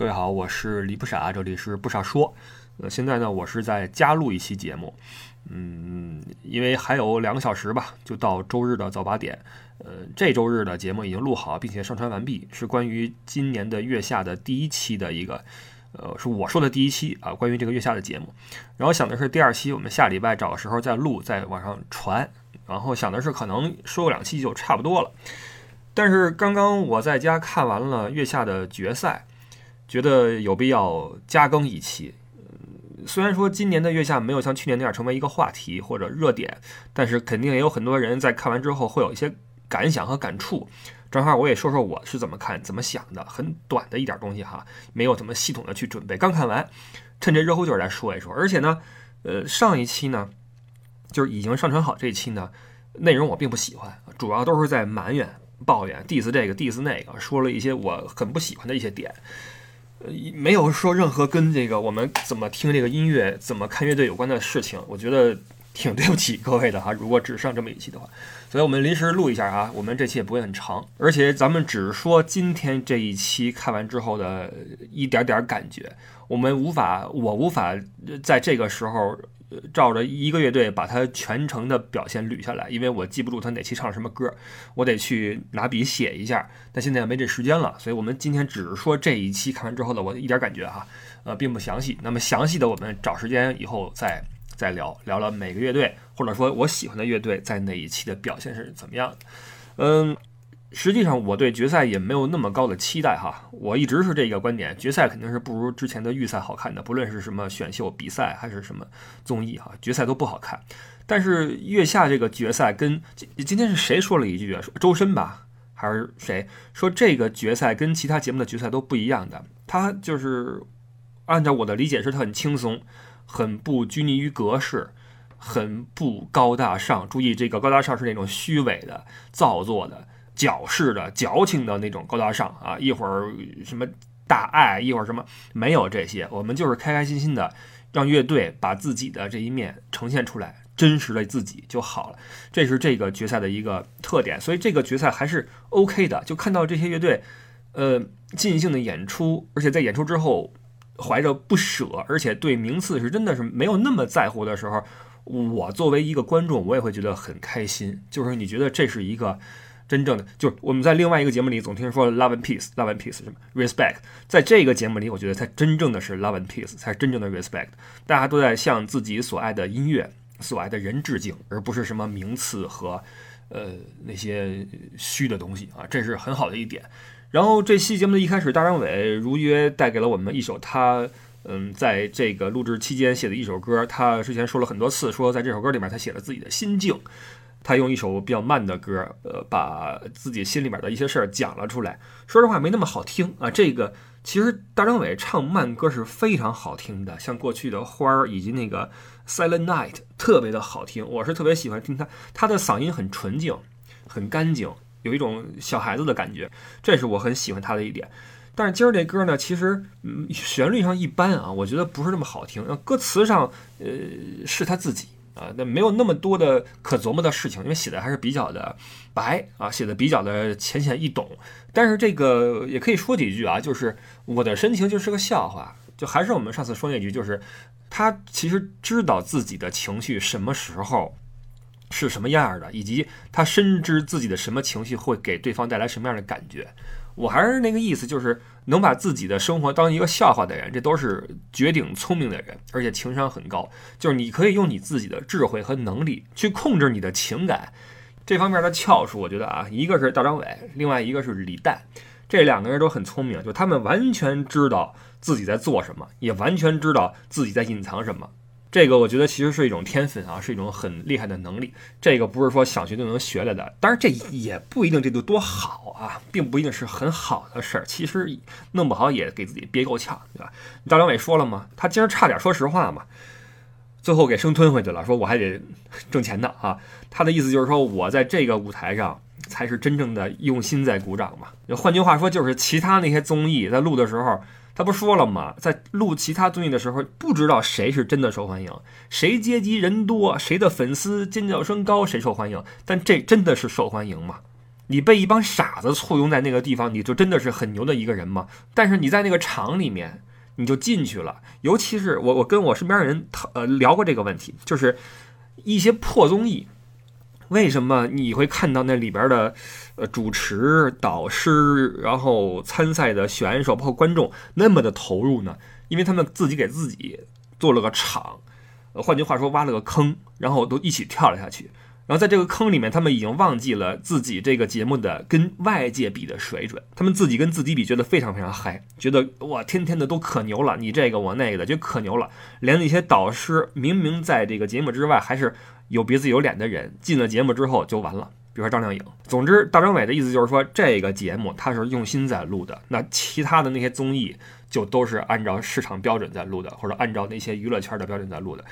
各位好，我是李不傻，这里是不傻说。呃，现在呢，我是在加录一期节目，嗯，因为还有两个小时吧，就到周日的早八点。呃，这周日的节目已经录好，并且上传完毕，是关于今年的月下的第一期的一个，呃，是我说的第一期啊，关于这个月下的节目。然后想的是第二期，我们下礼拜找个时候再录，再往上传。然后想的是可能说过两期就差不多了。但是刚刚我在家看完了月下的决赛。觉得有必要加更一期。虽然说今年的月下没有像去年那样成为一个话题或者热点，但是肯定也有很多人在看完之后会有一些感想和感触。正好我也说说我是怎么看、怎么想的，很短的一点东西哈，没有怎么系统的去准备。刚看完，趁这热乎劲儿来说一说。而且呢，呃，上一期呢，就是已经上传好这一期呢，内容我并不喜欢，主要都是在埋怨、抱怨、diss 这个 diss 那个，说了一些我很不喜欢的一些点。没有说任何跟这个我们怎么听这个音乐、怎么看乐队有关的事情，我觉得挺对不起各位的哈。如果只上这么一期的话，所以我们临时录一下啊。我们这期也不会很长，而且咱们只说今天这一期看完之后的一点点感觉，我们无法，我无法在这个时候。照着一个乐队把他全程的表现捋下来，因为我记不住他哪期唱了什么歌，我得去拿笔写一下。但现在没这时间了，所以我们今天只是说这一期看完之后的我一点感觉哈，呃，并不详细。那么详细的我们找时间以后再再聊聊了每个乐队，或者说我喜欢的乐队在哪一期的表现是怎么样的，嗯。实际上，我对决赛也没有那么高的期待哈。我一直是这个观点，决赛肯定是不如之前的预赛好看的，不论是什么选秀比赛还是什么综艺哈，决赛都不好看。但是月下这个决赛跟今今天是谁说了一句啊？说周深吧，还是谁说这个决赛跟其他节目的决赛都不一样的？他就是按照我的理解是，他很轻松，很不拘泥于格式，很不高大上。注意，这个高大上是那种虚伪的、造作的。矫饰的、矫情的那种高大上啊，一会儿什么大爱，一会儿什么没有这些，我们就是开开心心的，让乐队把自己的这一面呈现出来，真实的自己就好了。这是这个决赛的一个特点，所以这个决赛还是 OK 的。就看到这些乐队，呃，尽兴的演出，而且在演出之后怀着不舍，而且对名次是真的是没有那么在乎的时候，我作为一个观众，我也会觉得很开心。就是你觉得这是一个。真正的就是我们在另外一个节目里总听说 love and peace，love and peace 什么 respect，在这个节目里，我觉得才真正的是 love and peace，才是真正的 respect。大家都在向自己所爱的音乐、所爱的人致敬，而不是什么名次和呃那些虚的东西啊，这是很好的一点。然后这期节目的一开始，大张伟如约带给了我们一首他嗯在这个录制期间写的一首歌。他之前说了很多次，说在这首歌里面他写了自己的心境。他用一首比较慢的歌，呃，把自己心里面的一些事儿讲了出来。说实话，没那么好听啊。这个其实大张伟唱慢歌是非常好听的，像过去的花儿以及那个 Silent Night，特别的好听。我是特别喜欢听他，他的嗓音很纯净，很干净，有一种小孩子的感觉，这是我很喜欢他的一点。但是今儿这歌呢，其实嗯，旋律上一般啊，我觉得不是那么好听。歌词上，呃，是他自己。啊，那没有那么多的可琢磨的事情，因为写的还是比较的白啊，写的比较的浅显易懂。但是这个也可以说几句啊，就是我的深情就是个笑话，就还是我们上次说那句，就是他其实知道自己的情绪什么时候是什么样的，以及他深知自己的什么情绪会给对方带来什么样的感觉。我还是那个意思，就是能把自己的生活当一个笑话的人，这都是绝顶聪明的人，而且情商很高。就是你可以用你自己的智慧和能力去控制你的情感，这方面的翘楚，我觉得啊，一个是大张伟，另外一个是李诞，这两个人都很聪明，就他们完全知道自己在做什么，也完全知道自己在隐藏什么。这个我觉得其实是一种天分啊，是一种很厉害的能力。这个不是说想学就能学来的，当然这也不一定这就多好啊，并不一定是很好的事儿。其实弄不好也给自己憋够呛，对吧？大张伟说了嘛，他今儿差点说实话嘛，最后给生吞回去了，说我还得挣钱呢啊。他的意思就是说我在这个舞台上才是真正的用心在鼓掌嘛。换句话说，就是其他那些综艺在录的时候。他不说了吗？在录其他综艺的时候，不知道谁是真的受欢迎，谁阶级人多，谁的粉丝尖叫声高，谁受欢迎。但这真的是受欢迎吗？你被一帮傻子簇拥在那个地方，你就真的是很牛的一个人吗？但是你在那个场里面，你就进去了。尤其是我，我跟我身边的人讨呃聊过这个问题，就是一些破综艺。为什么你会看到那里边的，呃，主持、导师，然后参赛的选手，包括观众那么的投入呢？因为他们自己给自己做了个场，呃，换句话说，挖了个坑，然后都一起跳了下去。然后在这个坑里面，他们已经忘记了自己这个节目的跟外界比的水准，他们自己跟自己比，觉得非常非常嗨，觉得哇，天天的都可牛了，你这个我那个的，就可牛了。连那些导师明明在这个节目之外还是。有鼻子有脸的人进了节目之后就完了，比如说张靓颖。总之，大张伟的意思就是说，这个节目他是用心在录的，那其他的那些综艺就都是按照市场标准在录的，或者按照那些娱乐圈的标准在录的。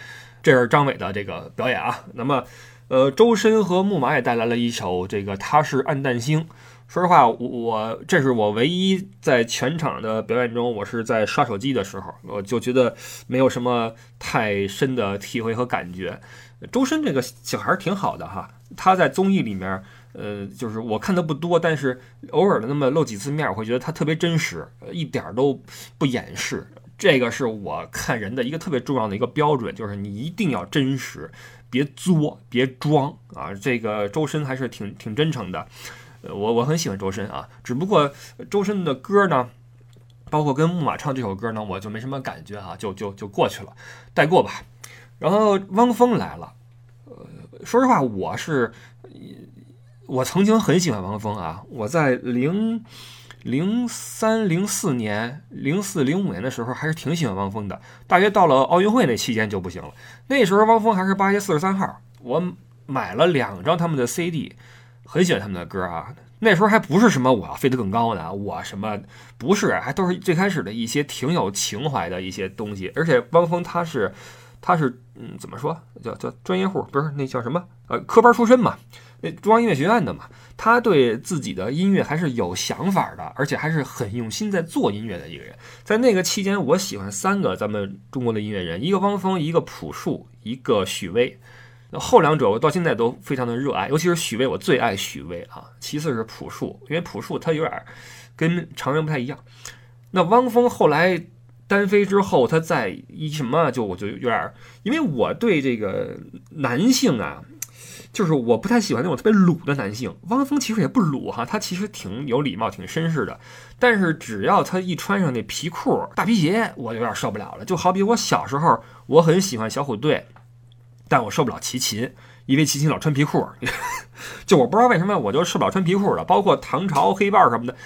这是张伟的这个表演啊。那么，呃，周深和木马也带来了一首这个《他是暗淡星》。说实话，我这是我唯一在全场的表演中，我是在刷手机的时候，我就觉得没有什么太深的体会和感觉。周深这个小孩挺好的哈，他在综艺里面，呃，就是我看的不多，但是偶尔的那么露几次面，我会觉得他特别真实，一点都不掩饰。这个是我看人的一个特别重要的一个标准，就是你一定要真实，别作，别装啊。这个周深还是挺挺真诚的，呃，我我很喜欢周深啊，只不过周深的歌呢，包括跟木马唱这首歌呢，我就没什么感觉啊，就就就过去了，带过吧。然后汪峰来了，呃，说实话，我是，我曾经很喜欢汪峰啊。我在零零三、零四年、零四、零五年的时候，还是挺喜欢汪峰的。大约到了奥运会那期间就不行了。那时候汪峰还是八月四十三号，我买了两张他们的 CD，很喜欢他们的歌啊。那时候还不是什么我要飞得更高的，我什么不是，还都是最开始的一些挺有情怀的一些东西。而且汪峰他是。他是嗯，怎么说叫叫专业户？不是那叫什么？呃，科班出身嘛，那中央音乐学院的嘛。他对自己的音乐还是有想法的，而且还是很用心在做音乐的一个人。在那个期间，我喜欢三个咱们中国的音乐人：一个汪峰，一个朴树，一个许巍。那后两者我到现在都非常的热爱，尤其是许巍，我最爱许巍啊。其次是朴树，因为朴树他有点跟常人不太一样。那汪峰后来。单飞之后，他在一什么就我就有点，因为我对这个男性啊，就是我不太喜欢那种特别鲁的男性。汪峰其实也不鲁哈，他其实挺有礼貌、挺绅士的。但是只要他一穿上那皮裤、大皮鞋，我就有点受不了了。就好比我小时候，我很喜欢小虎队，但我受不了齐秦，因为齐秦老穿皮裤。就我不知道为什么，我就受不了穿皮裤的，包括唐朝黑豹什么的。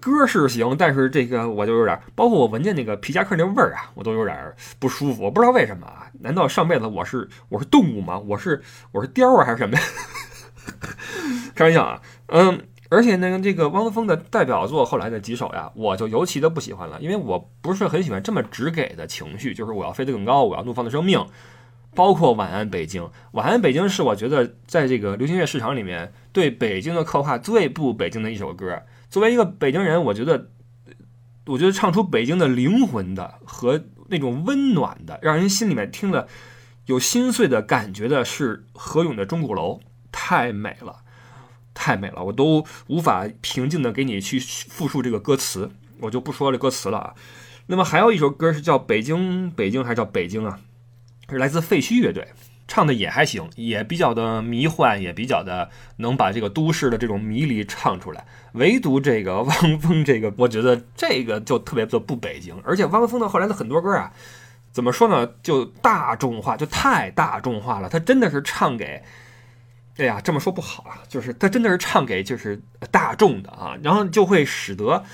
歌是行，但是这个我就有点，包括我闻见那个皮夹克那味儿啊，我都有点不舒服。我不知道为什么啊？难道上辈子我是我是动物吗？我是我是雕啊还是什么呀？开玩笑啊，嗯，而且呢这个汪峰的代表作后来的几首呀，我就尤其的不喜欢了，因为我不是很喜欢这么直给的情绪，就是我要飞得更高，我要怒放的生命，包括晚安北京，晚安北京是我觉得在这个流行乐市场里面对北京的刻画最不北京的一首歌。作为一个北京人，我觉得，我觉得唱出北京的灵魂的和那种温暖的，让人心里面听了有心碎的感觉的是何勇的《钟鼓楼》，太美了，太美了，我都无法平静的给你去复述这个歌词，我就不说这歌词了啊。那么还有一首歌是叫《北京北京》，还是叫《北京》啊？是来自废墟乐队。唱的也还行，也比较的迷幻，也比较的能把这个都市的这种迷离唱出来。唯独这个汪峰，这个我觉得这个就特别的不北京。而且汪峰的后来的很多歌啊，怎么说呢，就大众化，就太大众化了。他真的是唱给，哎呀，这么说不好啊，就是他真的是唱给就是大众的啊，然后就会使得，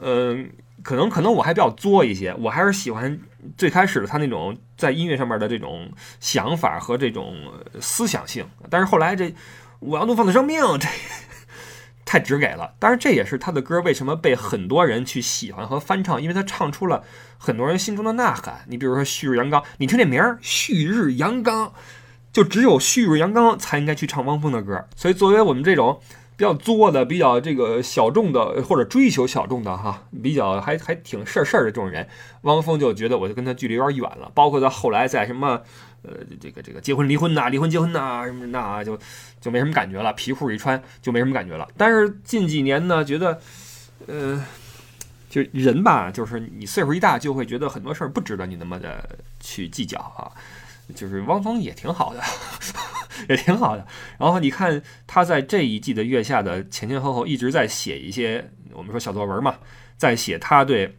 嗯。可能可能我还比较作一些，我还是喜欢最开始的他那种在音乐上面的这种想法和这种思想性。但是后来这我要怒放的生命这 太直给了。当然这也是他的歌为什么被很多人去喜欢和翻唱，因为他唱出了很多人心中的呐喊。你比如说旭日阳刚，你听这名儿旭日阳刚，就只有旭日阳刚才应该去唱汪峰的歌。所以作为我们这种比较作的、比较这个小众的，或者追求小众的哈，比较还还挺事儿事儿的这种人，汪峰就觉得我就跟他距离有点远了。包括他后来在什么呃这个这个结婚离婚呐、离婚结婚呐什么那就就没什么感觉了，皮裤一穿就没什么感觉了。但是近几年呢，觉得呃。就人吧，就是你岁数一大，就会觉得很多事儿不值得你那么的去计较啊。就是汪峰也挺好的，也挺好的。然后你看他在这一季的月下的前前后后一直在写一些我们说小作文嘛，在写他对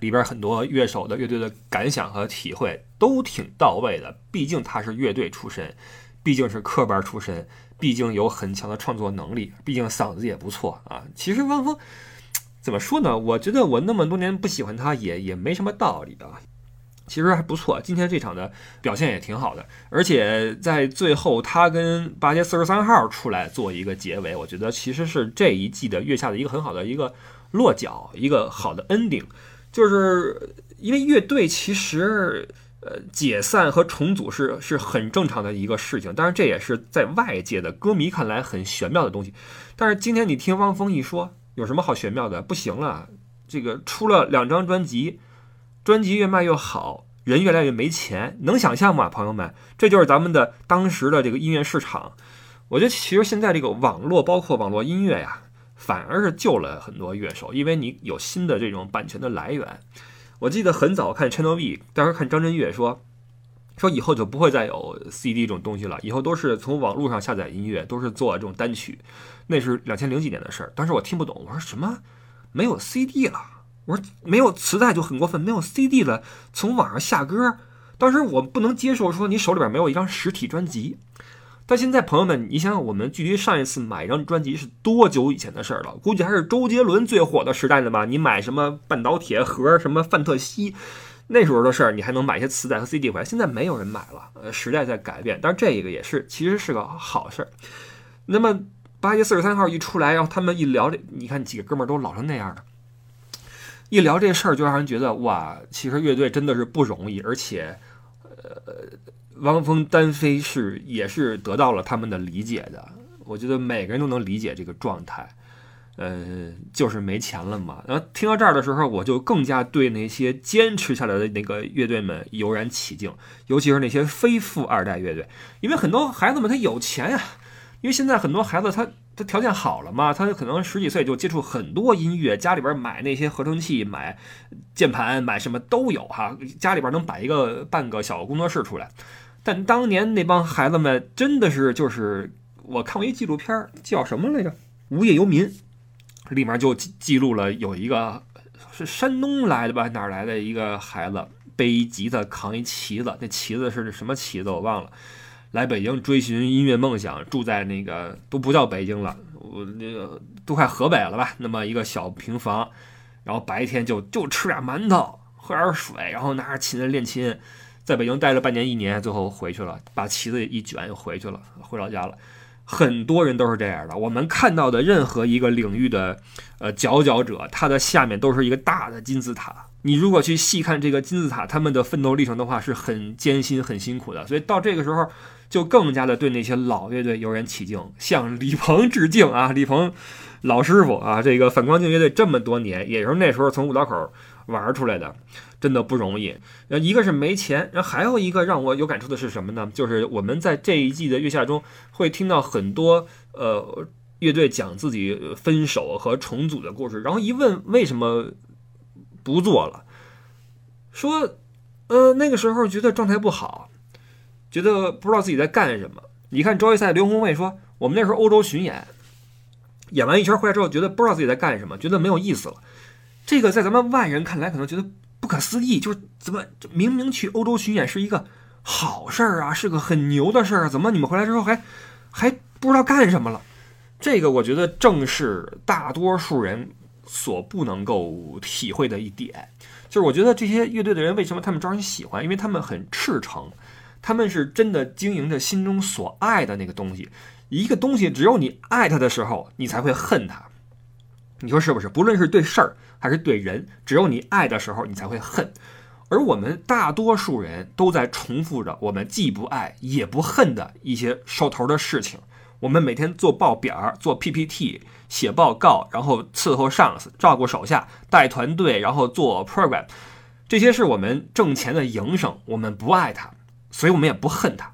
里边很多乐手的乐队的感想和体会，都挺到位的。毕竟他是乐队出身，毕竟是科班出身，毕竟有很强的创作能力，毕竟嗓子也不错啊。其实汪峰。怎么说呢？我觉得我那么多年不喜欢他也也没什么道理啊。其实还不错，今天这场的表现也挺好的，而且在最后他跟八街四十三号出来做一个结尾，我觉得其实是这一季的月下的一个很好的一个落脚，一个好的 ending。就是因为乐队其实呃解散和重组是是很正常的一个事情，但是这也是在外界的歌迷看来很玄妙的东西。但是今天你听汪峰一说。有什么好玄妙的？不行了，这个出了两张专辑，专辑越卖越好，人越来越没钱，能想象吗，朋友们？这就是咱们的当时的这个音乐市场。我觉得其实现在这个网络，包括网络音乐呀，反而是救了很多乐手，因为你有新的这种版权的来源。我记得很早看 Channel V，当时看张震岳说，说以后就不会再有 CD 这种东西了，以后都是从网络上下载音乐，都是做这种单曲。那是两千零几年的事儿，当时我听不懂，我说什么没有 CD 了？我说没有磁带就很过分，没有 CD 了，从网上下歌。当时我不能接受说你手里边没有一张实体专辑。但现在朋友们，你想想，我们距离上一次买一张专辑是多久以前的事儿了？估计还是周杰伦最火的时代呢吧？你买什么半岛铁盒、什么范特西，那时候的事儿，你还能买一些磁带和 CD 回来。现在没有人买了，呃，时代在改变，但是这个也是其实是个好事儿。那么。八月四十三号一出来，然后他们一聊这，你看几个哥们儿都老成那样的，一聊这事儿就让人觉得哇，其实乐队真的是不容易，而且，呃，汪峰单飞是也是得到了他们的理解的。我觉得每个人都能理解这个状态，呃，就是没钱了嘛。然后听到这儿的时候，我就更加对那些坚持下来的那个乐队们油然起敬，尤其是那些非富二代乐队，因为很多孩子们他有钱呀。因为现在很多孩子他他条件好了嘛，他可能十几岁就接触很多音乐，家里边买那些合成器、买键盘、买什么都有哈，家里边能摆一个半个小工作室出来。但当年那帮孩子们真的是就是，我看过一纪录片叫什么来着，《无业游民》，里面就记录了有一个是山东来的吧，哪来的一个孩子背一吉他扛一旗子，那旗子是什么旗子我忘了。来北京追寻音乐梦想，住在那个都不叫北京了，我那个都快河北了吧？那么一个小平房，然后白天就就吃点馒头，喝点水，然后拿着琴练琴，在北京待了半年一年，最后回去了，把旗子一卷又回去了，回老家了。很多人都是这样的。我们看到的任何一个领域的呃佼佼者，他的下面都是一个大的金字塔。你如果去细看这个金字塔他们的奋斗历程的话，是很艰辛、很辛苦的。所以到这个时候。就更加的对那些老乐队油然起敬，向李鹏致敬啊！李鹏老师傅啊，这个反光镜乐队这么多年，也是那时候从五道口玩出来的，真的不容易。呃，一个是没钱，然后还有一个让我有感触的是什么呢？就是我们在这一季的月下中会听到很多呃乐队讲自己分手和重组的故事，然后一问为什么不做了，说呃那个时候觉得状态不好。觉得不知道自己在干什么。你看周赛，刘宏伟说：“我们那时候欧洲巡演，演完一圈回来之后，觉得不知道自己在干什么，觉得没有意思了。这个在咱们外人看来可能觉得不可思议，就是怎么明明去欧洲巡演是一个好事儿啊，是个很牛的事儿，怎么你们回来之后还还不知道干什么了？这个我觉得正是大多数人所不能够体会的一点。就是我觉得这些乐队的人为什么他们招人喜欢？因为他们很赤诚。”他们是真的经营着心中所爱的那个东西，一个东西只有你爱它的时候，你才会恨它。你说是不是？不论是对事儿还是对人，只有你爱的时候，你才会恨。而我们大多数人都在重复着我们既不爱也不恨的一些手头的事情。我们每天做报表、做 PPT、写报告，然后伺候上司、照顾手下、带团队，然后做 program，这些是我们挣钱的营生。我们不爱它，所以我们也不恨它。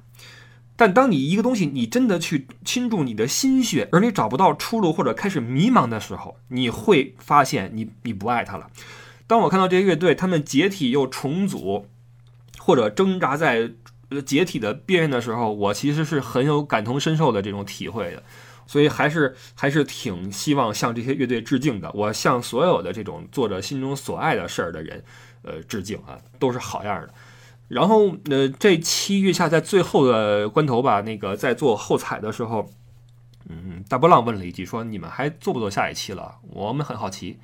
但当你一个东西你真的去倾注你的心血，而你找不到出路或者开始迷茫的时候，你会发现你你不爱它了。当我看到这些乐队他们解体又重组，或者挣扎在解体的边缘的时候，我其实是很有感同身受的这种体会的。所以还是还是挺希望向这些乐队致敬的。我向所有的这种做着心中所爱的事儿的人，呃，致敬啊，都是好样的。然后，呃，这期月下在最后的关头吧，那个在做后采的时候，嗯，大波浪问了一句，说你们还做不做下一期了？我们很好奇。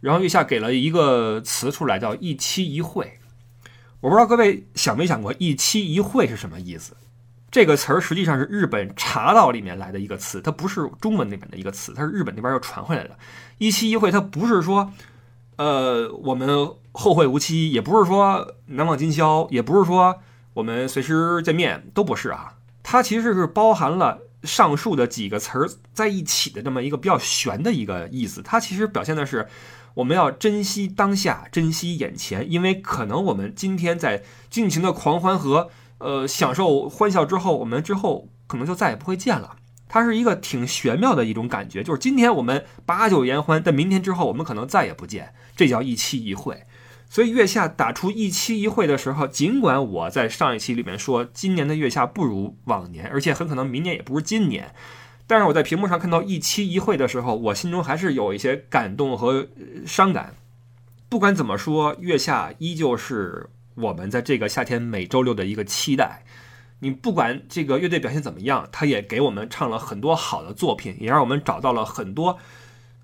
然后月下给了一个词出来，叫一期一会。我不知道各位想没想过，一期一会是什么意思？这个词儿实际上是日本茶道里面来的一个词，它不是中文那边的一个词，它是日本那边又传回来的。一期一会，它不是说，呃，我们后会无期，也不是说难忘今宵，也不是说我们随时见面，都不是啊。它其实是包含了上述的几个词儿在一起的这么一个比较玄的一个意思。它其实表现的是我们要珍惜当下，珍惜眼前，因为可能我们今天在尽情的狂欢和。呃，享受欢笑之后，我们之后可能就再也不会见了。它是一个挺玄妙的一种感觉，就是今天我们把酒言欢，但明天之后我们可能再也不见，这叫一期一会。所以月下打出一期一会的时候，尽管我在上一期里面说今年的月下不如往年，而且很可能明年也不如今年，但是我在屏幕上看到一期一会的时候，我心中还是有一些感动和伤感。不管怎么说，月下依旧是。我们在这个夏天每周六的一个期待，你不管这个乐队表现怎么样，他也给我们唱了很多好的作品，也让我们找到了很多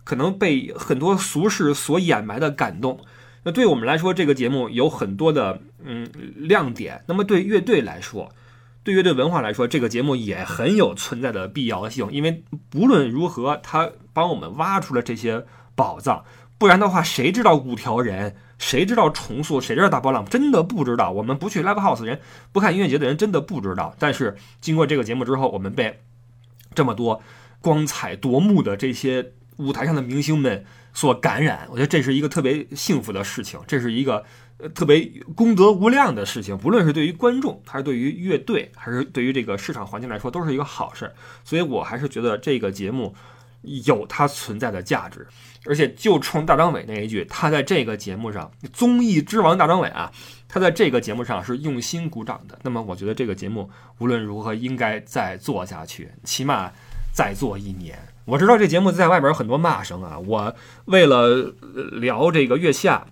可能被很多俗世所掩埋的感动。那对我们来说，这个节目有很多的嗯亮点。那么对乐队来说，对乐队文化来说，这个节目也很有存在的必要性，因为不论如何，他帮我们挖出了这些宝藏。不然的话，谁知道五条人？谁知道重塑？谁知道大波浪？真的不知道。我们不去 live house 人，不看音乐节的人，真的不知道。但是经过这个节目之后，我们被这么多光彩夺目的这些舞台上的明星们所感染，我觉得这是一个特别幸福的事情，这是一个呃特别功德无量的事情。不论是对于观众，还是对于乐队，还是对于这个市场环境来说，都是一个好事。所以我还是觉得这个节目有它存在的价值。而且就冲大张伟那一句，他在这个节目上，综艺之王大张伟啊，他在这个节目上是用心鼓掌的。那么我觉得这个节目无论如何应该再做下去，起码再做一年。我知道这节目在外边有很多骂声啊，我为了聊这个月下，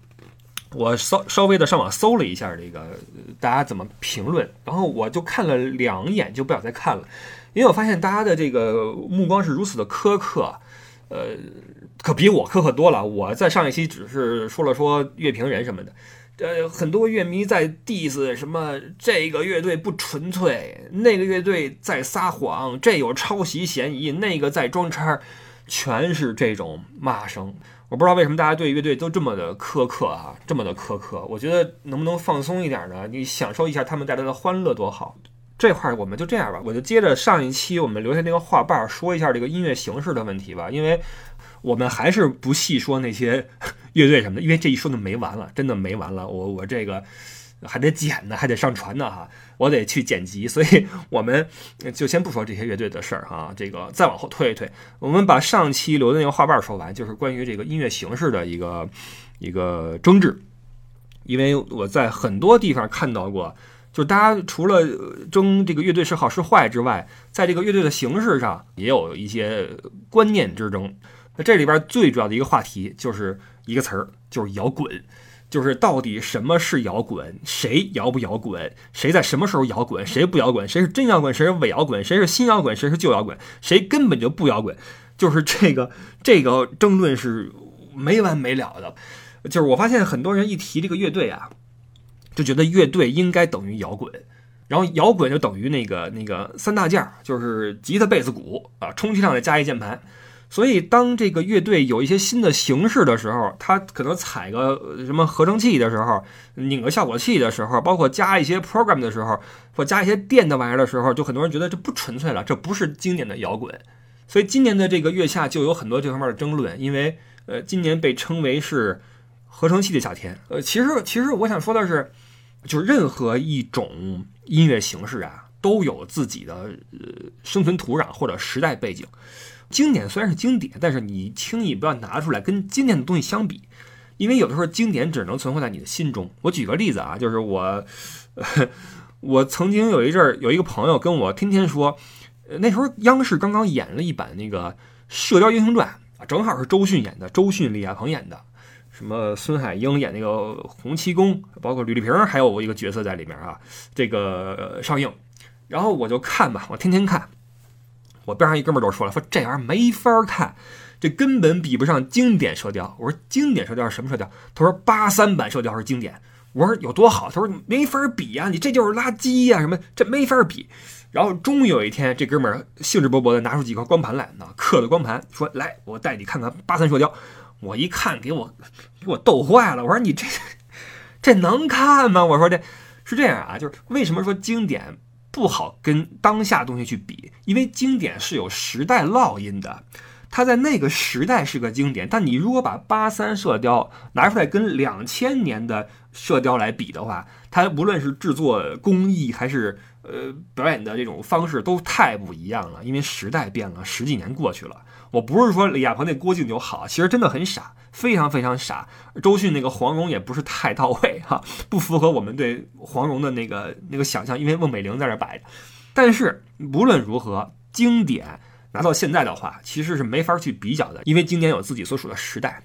我稍稍微的上网搜了一下这个大家怎么评论，然后我就看了两眼就不想再看了，因为我发现大家的这个目光是如此的苛刻，呃。可比我苛刻多了。我在上一期只是说了说乐评人什么的，呃，很多乐迷在 diss 什么这个乐队不纯粹，那个乐队在撒谎，这有抄袭嫌疑，那个在装叉，全是这种骂声。我不知道为什么大家对乐队都这么的苛刻啊，这么的苛刻。我觉得能不能放松一点呢？你享受一下他们带来的欢乐多好。这块儿我们就这样吧，我就接着上一期我们留下那个话瓣说一下这个音乐形式的问题吧，因为。我们还是不细说那些 乐队什么的，因为这一说就没完了，真的没完了。我我这个还得剪呢，还得上传呢哈，我得去剪辑，所以我们就先不说这些乐队的事儿哈。这个再往后推一推，我们把上期留的那个话瓣说完，就是关于这个音乐形式的一个一个争执。因为我在很多地方看到过，就是大家除了争这个乐队是好是坏之外，在这个乐队的形式上也有一些观念之争。那这里边最主要的一个话题就是一个词儿，就是摇滚，就是到底什么是摇滚，谁摇不摇滚，谁在什么时候摇滚，谁不摇滚，谁是真摇滚，谁是伪摇滚，谁是新摇滚，谁是旧摇滚，谁根本就不摇滚，就是这个这个争论是没完没了的。就是我发现很多人一提这个乐队啊，就觉得乐队应该等于摇滚，然后摇滚就等于那个那个三大件，就是吉他、贝斯、鼓啊，充其量再加一键盘。所以当这个乐队有一些新的形式的时候，他可能踩个什么合成器的时候，拧个效果器的时候，包括加一些 program 的时候，或加一些电的玩意儿的时候，就很多人觉得这不纯粹了，这不是经典的摇滚。所以今年的这个月下就有很多这方面的争论，因为呃，今年被称为是合成器的夏天。呃，其实其实我想说的是，就任何一种音乐形式啊，都有自己的呃生存土壤或者时代背景。经典虽然是经典，但是你轻易不要拿出来跟经典的东西相比，因为有的时候经典只能存活在你的心中。我举个例子啊，就是我 我曾经有一阵儿有一个朋友跟我天天说。那时候央视刚刚演了一版那个《射雕英雄传》啊，正好是周迅演的，周迅、李亚鹏演的，什么孙海英演那个洪七公，包括吕丽萍还有一个角色在里面啊。这个上映，然后我就看吧，我天天看。我边上一哥们儿都说了，说这玩意儿没法看，这根本比不上经典射雕。我说经典射雕是什么射雕？他说八三版射雕是经典。我说有多好？他说没法比呀，你这就是垃圾呀，什么这没法比。然后终于有一天，这哥们儿兴致勃勃地拿出几块光盘来，呢，刻的光盘，说：“来，我带你看看八三射雕。”我一看，给我给我逗坏了。我说：“你这这能看吗？”我说：“这是这样啊，就是为什么说经典不好跟当下东西去比？因为经典是有时代烙印的，它在那个时代是个经典。但你如果把八三射雕拿出来跟两千年的射雕来比的话，它无论是制作工艺还是……呃，表演的这种方式都太不一样了，因为时代变了，十几年过去了。我不是说李亚鹏那郭靖就好，其实真的很傻，非常非常傻。周迅那个黄蓉也不是太到位哈，不符合我们对黄蓉的那个那个想象，因为孟美玲在这摆着。但是无论如何，经典拿到现在的话，其实是没法去比较的，因为经典有自己所属的时代。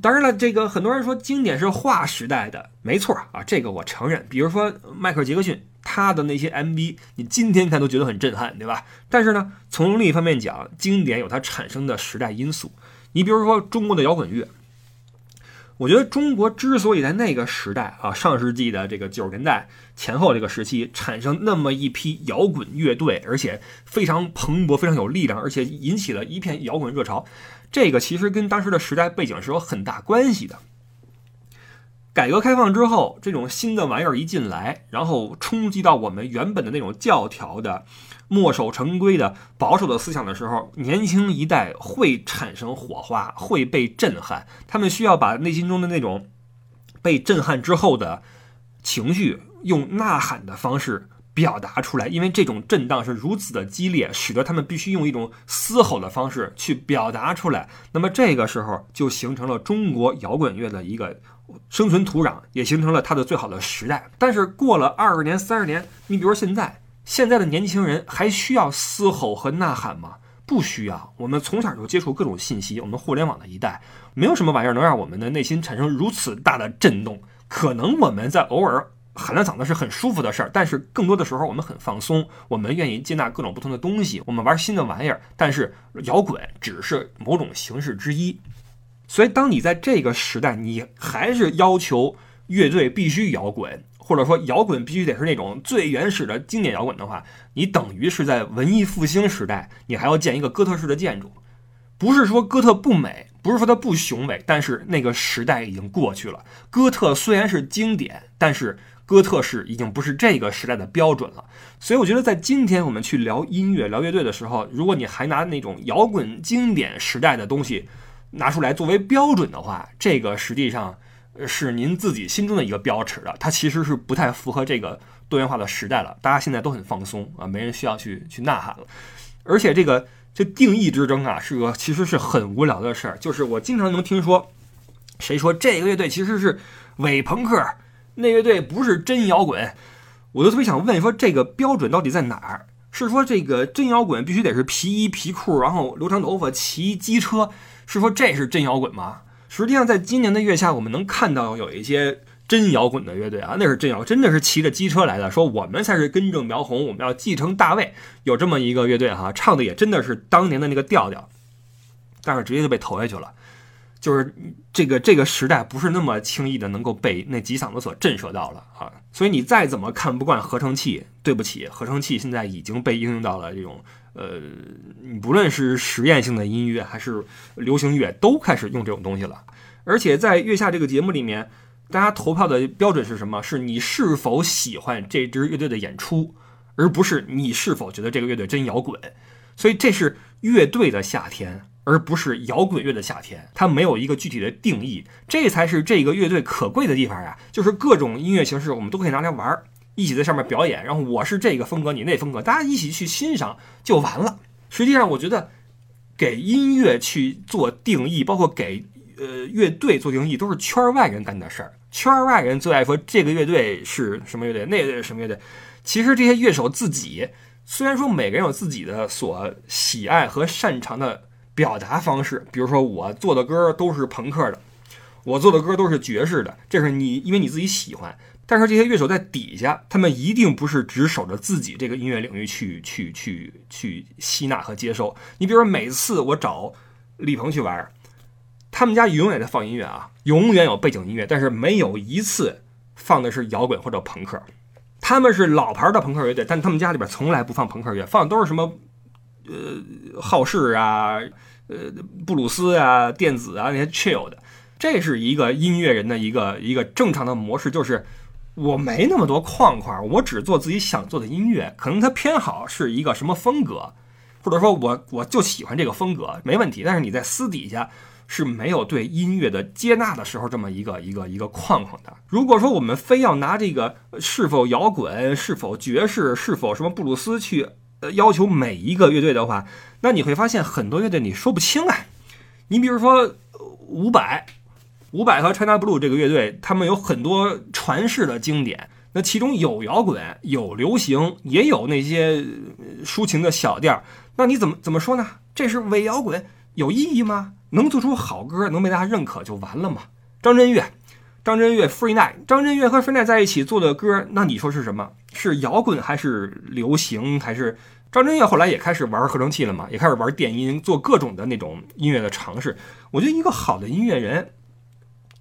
当然了，这个很多人说经典是划时代的，没错啊，这个我承认。比如说迈克尔·杰克逊。他的那些 MV，你今天看都觉得很震撼，对吧？但是呢，从另一方面讲，经典有它产生的时代因素。你比如说中国的摇滚乐，我觉得中国之所以在那个时代啊，上世纪的这个九十年代前后这个时期产生那么一批摇滚乐队，而且非常蓬勃、非常有力量，而且引起了一片摇滚热潮，这个其实跟当时的时代背景是有很大关系的。改革开放之后，这种新的玩意儿一进来，然后冲击到我们原本的那种教条的、墨守成规的、保守的思想的时候，年轻一代会产生火花，会被震撼。他们需要把内心中的那种被震撼之后的情绪，用呐喊的方式表达出来。因为这种震荡是如此的激烈，使得他们必须用一种嘶吼的方式去表达出来。那么这个时候就形成了中国摇滚乐的一个。生存土壤也形成了它的最好的时代，但是过了二十年、三十年，你比如说现在，现在的年轻人还需要嘶吼和呐喊吗？不需要。我们从小就接触各种信息，我们互联网的一代，没有什么玩意儿能让我们的内心产生如此大的震动。可能我们在偶尔喊了嗓子是很舒服的事儿，但是更多的时候我们很放松，我们愿意接纳各种不同的东西，我们玩新的玩意儿。但是摇滚只是某种形式之一。所以，当你在这个时代，你还是要求乐队必须摇滚，或者说摇滚必须得是那种最原始的经典摇滚的话，你等于是在文艺复兴时代，你还要建一个哥特式的建筑。不是说哥特不美，不是说它不雄伟，但是那个时代已经过去了。哥特虽然是经典，但是哥特式已经不是这个时代的标准了。所以，我觉得在今天我们去聊音乐、聊乐队的时候，如果你还拿那种摇滚经典时代的东西，拿出来作为标准的话，这个实际上是您自己心中的一个标尺了，它其实是不太符合这个多元化的时代了。大家现在都很放松啊，没人需要去去呐喊了。而且这个这定义之争啊，是个其实是很无聊的事儿。就是我经常能听说，谁说这个乐队其实是伪朋克，那乐队不是真摇滚，我就特别想问说，这个标准到底在哪儿？是说这个真摇滚必须得是皮衣皮裤，然后留长头发，骑机车？是说这是真摇滚吗？实际上，在今年的月下，我们能看到有一些真摇滚的乐队啊，那是真摇，真的是骑着机车来的。说我们才是根正苗红，我们要继承大卫，有这么一个乐队哈，唱的也真的是当年的那个调调，但是直接就被投下去了。就是这个这个时代不是那么轻易的能够被那几嗓子所震慑到了啊。所以你再怎么看不惯合成器，对不起，合成器现在已经被应用到了这种呃，你不论是实验性的音乐还是流行乐，都开始用这种东西了。而且在月下这个节目里面，大家投票的标准是什么？是你是否喜欢这支乐队的演出，而不是你是否觉得这个乐队真摇滚。所以这是乐队的夏天，而不是摇滚乐的夏天。它没有一个具体的定义，这才是这个乐队可贵的地方呀！就是各种音乐形式我们都可以拿来玩儿，一起在上面表演。然后我是这个风格，你那风格，大家一起去欣赏就完了。实际上，我觉得给音乐去做定义，包括给呃乐队做定义，都是圈外人干的事儿。圈外人最爱说这个乐队是什么乐队，那个什么乐队。其实这些乐手自己。虽然说每个人有自己的所喜爱和擅长的表达方式，比如说我做的歌都是朋克的，我做的歌都是爵士的，这是你因为你自己喜欢。但是这些乐手在底下，他们一定不是只守着自己这个音乐领域去去去去吸纳和接受。你比如说，每次我找李鹏去玩，他们家永远在放音乐啊，永远有背景音乐，但是没有一次放的是摇滚或者朋克。他们是老牌的朋克乐队，但他们家里边从来不放朋克乐，放的都是什么，呃，好事啊，呃，布鲁斯啊，电子啊那些 chill 的。这是一个音乐人的一个一个正常的模式，就是我没那么多框框，我只做自己想做的音乐。可能他偏好是一个什么风格，或者说我我就喜欢这个风格，没问题。但是你在私底下。是没有对音乐的接纳的时候，这么一个一个一个框框的。如果说我们非要拿这个是否摇滚、是否爵士、是否什么布鲁斯去要求每一个乐队的话，那你会发现很多乐队你说不清啊。你比如说伍佰，伍佰和 China Blue 这个乐队，他们有很多传世的经典，那其中有摇滚，有流行，也有那些抒情的小调。那你怎么怎么说呢？这是伪摇滚，有意义吗？能做出好歌，能被大家认可就完了嘛？张震岳，张震岳，Free Night，张震岳和 Free Night 在一起做的歌，那你说是什么？是摇滚还是流行？还是张震岳后来也开始玩合成器了嘛？也开始玩电音，做各种的那种音乐的尝试。我觉得一个好的音乐人，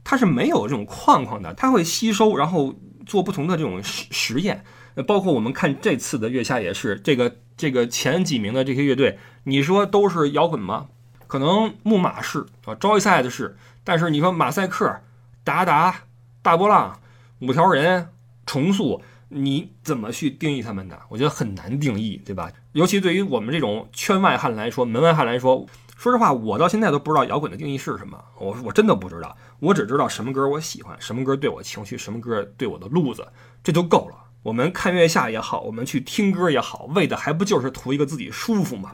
他是没有这种框框的，他会吸收，然后做不同的这种实实验。包括我们看这次的月下也是，这个这个前几名的这些乐队，你说都是摇滚吗？可能木马是啊，招一赛的是，但是你说马赛克、达达、大波浪、五条人、重塑，你怎么去定义他们的？我觉得很难定义，对吧？尤其对于我们这种圈外汉来说，门外汉来说，说实话，我到现在都不知道摇滚的定义是什么。我我真的不知道，我只知道什么歌我喜欢，什么歌对我情绪，什么歌对我的路子，这就够了。我们看月下也好，我们去听歌也好，为的还不就是图一个自己舒服吗？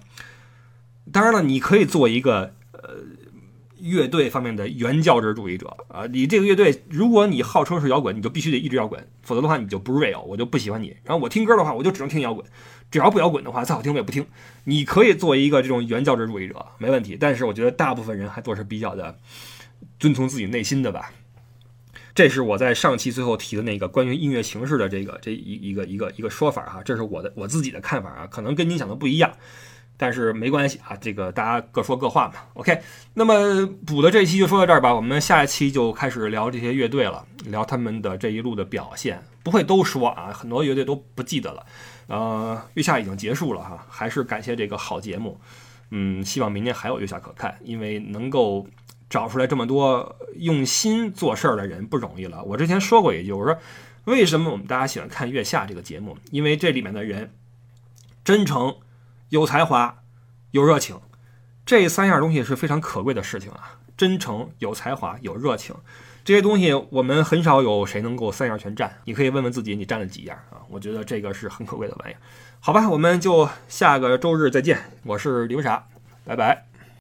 当然了，你可以做一个呃乐队方面的原教旨主义者啊。你这个乐队，如果你号称是摇滚，你就必须得一直摇滚，否则的话你就不 real，我就不喜欢你。然后我听歌的话，我就只能听摇滚，只要不摇滚的话，再好听我也不听。你可以做一个这种原教旨主义者，没问题。但是我觉得大部分人还做是比较的遵从自己内心的吧。这是我在上期最后提的那个关于音乐形式的这个这一一个一个一个说法哈，这是我的我自己的看法啊，可能跟您想的不一样。但是没关系啊，这个大家各说各话嘛。OK，那么补的这一期就说到这儿吧，我们下一期就开始聊这些乐队了，聊他们的这一路的表现。不会都说啊，很多乐队都不记得了。呃，月下已经结束了哈，还是感谢这个好节目。嗯，希望明年还有月下可看，因为能够找出来这么多用心做事儿的人不容易了。我之前说过一句，我说为什么我们大家喜欢看月下这个节目？因为这里面的人真诚。有才华，有热情，这三样东西是非常可贵的事情啊！真诚、有才华、有热情，这些东西我们很少有谁能够三样全占。你可以问问自己，你占了几样啊？我觉得这个是很可贵的玩意儿。好吧，我们就下个周日再见。我是刘傻，拜拜。